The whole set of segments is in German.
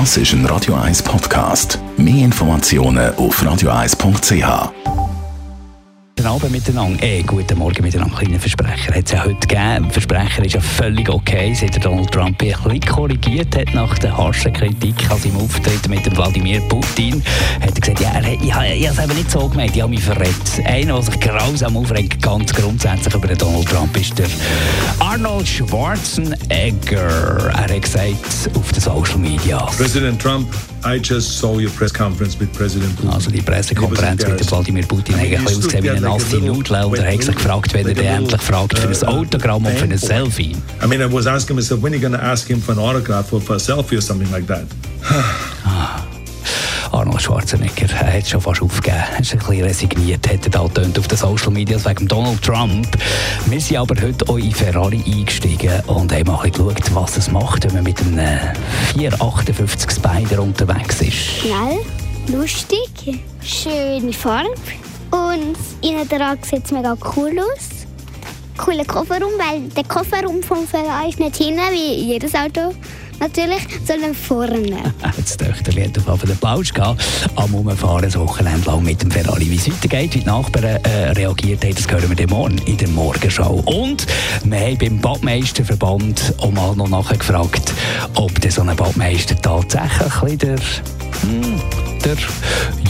Das ist ein Radio 1 Podcast. Mehr Informationen auf radio1.ch. Guten Abend miteinander. Eh, guten Morgen miteinander. Kleiner Versprecher hat es ja heute gegeben. Versprecher ist ja völlig okay, seit Donald Trump ein bisschen korrigiert hat nach der harschen Kritik an seinem Auftritt mit dem Wladimir Putin. Hat er gesagt, ja, er, ich, ich, ich habe es eben nicht so gemeint, ich habe mich verletzt. Einer, der sich grausam aufregt, ganz grundsätzlich über Donald Trump, ist der Arnold Schwarzenegger. Er hat gesagt auf den Social Media. President Trump, I just saw your press conference with President Putin. Also die Pressekonferenz mit dem Wladimir Putin hat ein bisschen ausgesehen wie eine nasse Nudel und er hat sich gefragt, wenn er den endlich fragt für ein Autogramm und für ein Selfie. I mean, I was asking myself, when are you going to ask him for an autograph or for a selfie or something like that? Arnold Schwarzenegger er hat schon fast aufgegeben. Er ist ein bisschen resigniert, hat er da auf den Social Media wegen Donald Trump. Wir sind aber heute auch in Ferrari eingestiegen und haben mal geschaut, was es macht, wenn man mit einem 458 Spider unterwegs ist. Schnell, lustig, schöne Farbe und innen dran sieht es mega cool aus. Cooler Kofferraum, weil der Kofferraum vom Ferrari ist nicht hinten wie jedes Auto natürlich, sondern vorne. Das Töchterli hat auf jeden Fall den Plausch gehabt. Am Umfahren das Wochenende lang mit dem Ferrari. Wie es weitergeht, wie die Nachbarn äh, reagiert haben, das hören wir dann morgen in der Morgenschau. Und wir haben beim Badmeisterverband auch mal noch nachgefragt, ob der so ein Badmeister tatsächlich der, hm, der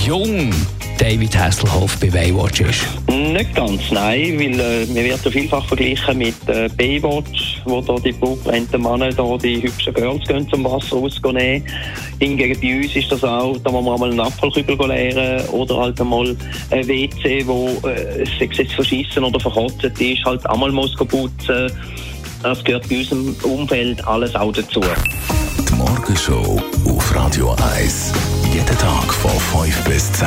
Jung David Hasselhoff bei Baywatch ist. Nicht ganz, nein, weil äh, wir werden vielfach verglichen mit äh, Baywatch, wo da die blutbrennenden Männer da die hübschen Girls gehen zum Wasser rausnehmen. Hingegen bei uns ist das auch, da muss man mal einen Apfelkübel leeren oder halt einmal ein WC, wo äh, sechs jetzt verschissen oder verkotzt ist, halt einmal muss putzen. Das gehört bei unserem Umfeld alles auch dazu. Die Morgenshow auf Radio 1. Jeden Tag von 5 bis 10.